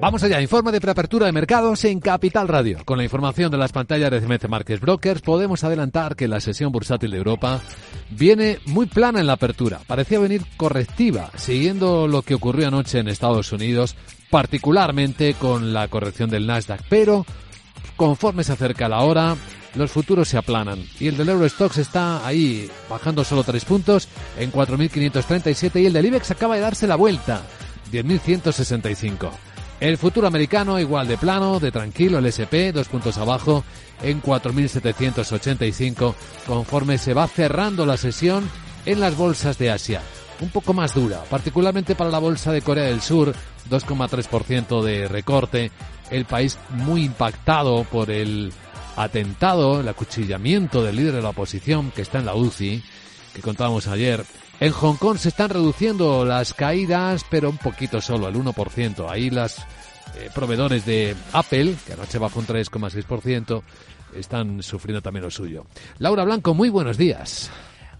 Vamos allá, informe de preapertura de mercados en Capital Radio. Con la información de las pantallas de CMC Markets Brokers podemos adelantar que la sesión bursátil de Europa viene muy plana en la apertura. Parecía venir correctiva, siguiendo lo que ocurrió anoche en Estados Unidos, particularmente con la corrección del Nasdaq. Pero conforme se acerca la hora, los futuros se aplanan y el del Eurostox está ahí bajando solo tres puntos en 4.537 y el del IBEX acaba de darse la vuelta, 10.165. El futuro americano igual de plano, de tranquilo, el SP, dos puntos abajo, en 4.785, conforme se va cerrando la sesión en las bolsas de Asia. Un poco más dura, particularmente para la bolsa de Corea del Sur, 2,3% de recorte, el país muy impactado por el atentado, el acuchillamiento del líder de la oposición que está en la UCI, que contábamos ayer, en Hong Kong se están reduciendo las caídas, pero un poquito solo, el 1%. Ahí las eh, proveedores de Apple, que anoche bajó un 3,6%, están sufriendo también lo suyo. Laura Blanco, muy buenos días.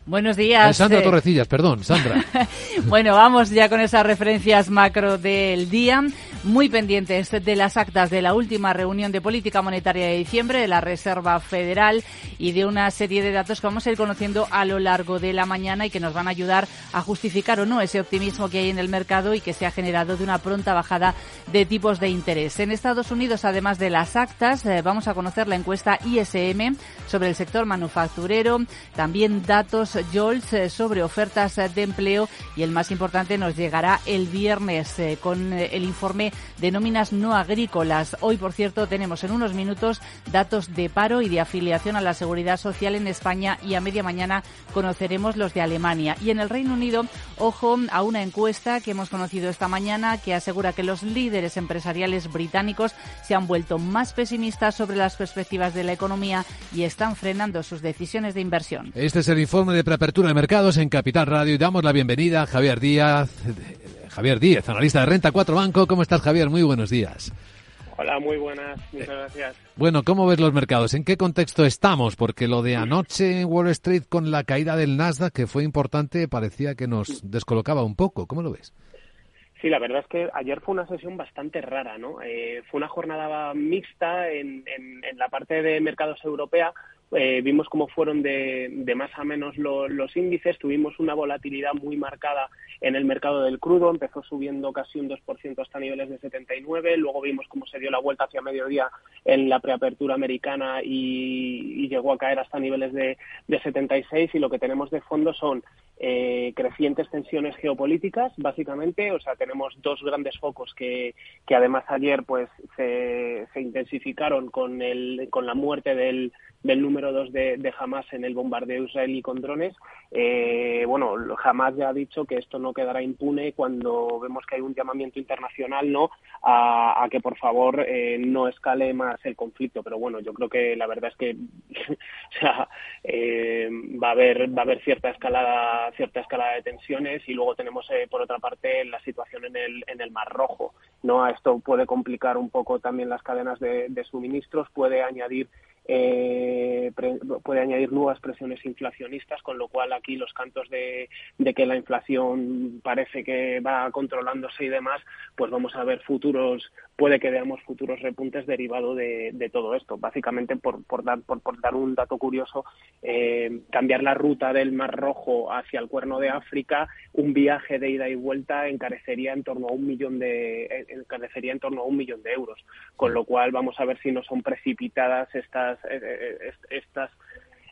Buenos días. Sandra eh. Torrecillas, perdón, Sandra. bueno, vamos ya con esas referencias macro del día. Muy pendientes de las actas de la última reunión de política monetaria de diciembre de la Reserva Federal y de una serie de datos que vamos a ir conociendo a lo largo de la mañana y que nos van a ayudar a justificar o no ese optimismo que hay en el mercado y que se ha generado de una pronta bajada de tipos de interés. En Estados Unidos, además de las actas, eh, vamos a conocer la encuesta ISM sobre el sector manufacturero, también datos JOLTS eh, sobre ofertas eh, de empleo y el más importante nos llegará el viernes con el informe de nóminas no agrícolas. Hoy, por cierto, tenemos en unos minutos datos de paro y de afiliación a la seguridad social en España y a media mañana conoceremos los de Alemania. Y en el Reino Unido, ojo a una encuesta que hemos conocido esta mañana que asegura que los líderes empresariales británicos se han vuelto más pesimistas sobre las perspectivas de la economía y están frenando sus decisiones de inversión. Este es el informe de preapertura de mercados en Capital Radio y damos la bienvenida a Javier Díaz. Javier Díaz, analista de Renta 4 Banco. ¿Cómo estás, Javier? Muy buenos días. Hola, muy buenas. Muchas gracias. Bueno, ¿cómo ves los mercados? ¿En qué contexto estamos? Porque lo de anoche en Wall Street con la caída del Nasdaq, que fue importante, parecía que nos descolocaba un poco. ¿Cómo lo ves? Sí, la verdad es que ayer fue una sesión bastante rara, ¿no? Eh, fue una jornada mixta en, en, en, la parte de mercados europea, eh, vimos cómo fueron de, de más a menos lo, los índices, tuvimos una volatilidad muy marcada en el mercado del crudo, empezó subiendo casi un 2% hasta niveles de 79, luego vimos cómo se dio la vuelta hacia mediodía en la preapertura americana y, llegó a caer hasta niveles de, de 76 y lo que tenemos de fondo son eh, crecientes tensiones geopolíticas, básicamente, o sea, tenemos dos grandes focos que, que además ayer pues se, se intensificaron con, el, con la muerte del, del número dos de, de Hamas en el bombardeo israelí con drones. Eh, bueno, Hamas ya ha dicho que esto no quedará impune cuando vemos que hay un llamamiento internacional no a, que por favor eh, no escale más el conflicto. Pero bueno, yo creo que la verdad es que o sea, eh, va a haber va a haber cierta escalada cierta escalada de tensiones y luego tenemos eh, por otra parte la situación en el en el Mar Rojo. No, esto puede complicar un poco también las cadenas de, suministros, puede añadir eh, pre, puede añadir nuevas presiones inflacionistas, con lo cual aquí los cantos de, que la inflación parece que va controlándose y demás, pues vamos a ver futuros, puede que veamos futuros repuntes derivados de, todo esto. Básicamente, por, por, dar, por dar un dato curioso, eh, cambiar la ruta del Mar Rojo hacia el Cuerno de África, un viaje de ida y vuelta encarecería en torno a un millón de encarecería en torno a un millón de euros, con lo cual vamos a ver si no son precipitadas estas estas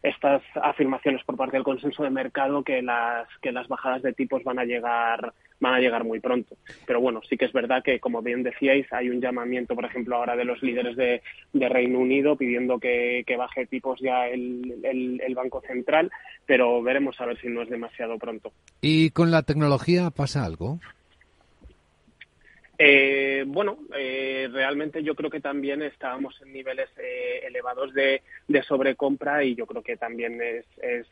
estas afirmaciones por parte del consenso de mercado que las que las bajadas de tipos van a llegar van a llegar muy pronto. Pero bueno, sí que es verdad que, como bien decíais, hay un llamamiento, por ejemplo, ahora de los líderes de, de Reino Unido pidiendo que, que baje tipos ya el, el, el, Banco Central, pero veremos a ver si no es demasiado pronto. ¿Y con la tecnología pasa algo? Eh, bueno, eh, realmente yo creo que también estábamos en niveles eh, elevados de, de, sobrecompra y yo creo que también es, es,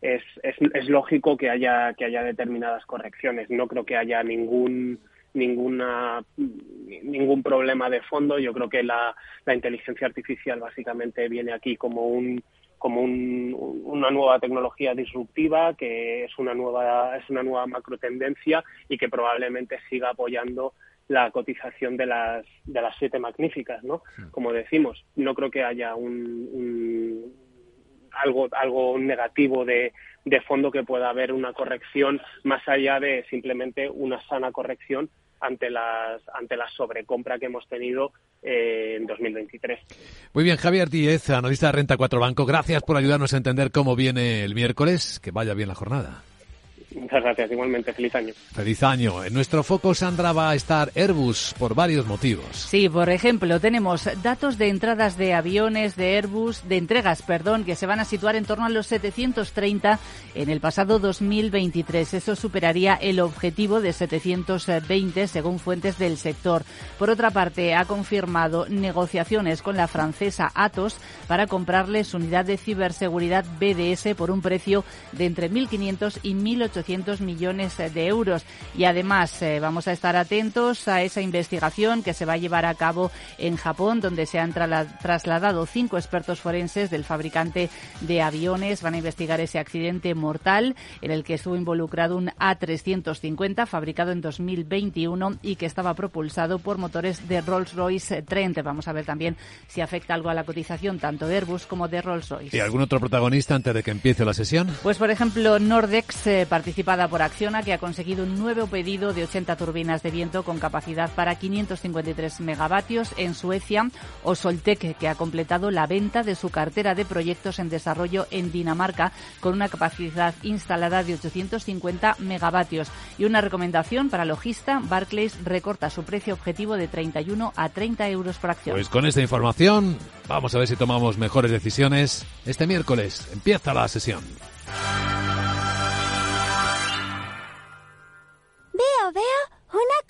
es, es, lógico que haya, que haya determinadas correcciones. No creo que haya ningún ninguna ningún problema de fondo. Yo creo que la, inteligencia artificial básicamente viene aquí como un como un, una nueva tecnología disruptiva que es una nueva es una nueva macro tendencia y que probablemente siga apoyando la cotización de las de las siete magníficas no como decimos no creo que haya un, algo algo negativo de, de fondo que pueda haber una corrección más allá de simplemente una sana corrección ante las ante la sobrecompra que hemos tenido eh, en 2023. Muy bien, Javier Díez, analista de Renta 4 Banco, gracias por ayudarnos a entender cómo viene el miércoles. Que vaya bien la jornada. Muchas gracias, igualmente. Feliz año. Feliz año. En nuestro foco, Sandra, va a estar Airbus por varios motivos. Sí, por ejemplo, tenemos datos de entradas de aviones de Airbus, de entregas, perdón, que se van a situar en torno a los 730 en el pasado 2023. Eso superaría el objetivo de 720 según fuentes del sector. Por otra parte, ha confirmado negociaciones con la francesa Atos para comprarle su unidad de ciberseguridad BDS por un precio de entre 1.500 y 1.800 millones de euros. Y además eh, vamos a estar atentos a esa investigación que se va a llevar a cabo en Japón, donde se han trasladado cinco expertos forenses del fabricante de aviones. Van a investigar ese accidente mortal en el que estuvo involucrado un A350 fabricado en 2021 y que estaba propulsado por motores de Rolls-Royce Trent. Vamos a ver también si afecta algo a la cotización tanto de Airbus como de Rolls-Royce. ¿Y algún otro protagonista antes de que empiece la sesión? Pues por ejemplo Nordex eh, participada por Acciona, que ha conseguido un nuevo pedido de 80 turbinas de viento con capacidad para 553 megavatios en Suecia, o Soltec, que ha completado la venta de su cartera de proyectos en desarrollo en Dinamarca con una capacidad instalada de 850 megavatios. Y una recomendación para logista, Barclays recorta su precio objetivo de 31 a 30 euros por acción. Pues con esta información vamos a ver si tomamos mejores decisiones. Este miércoles empieza la sesión.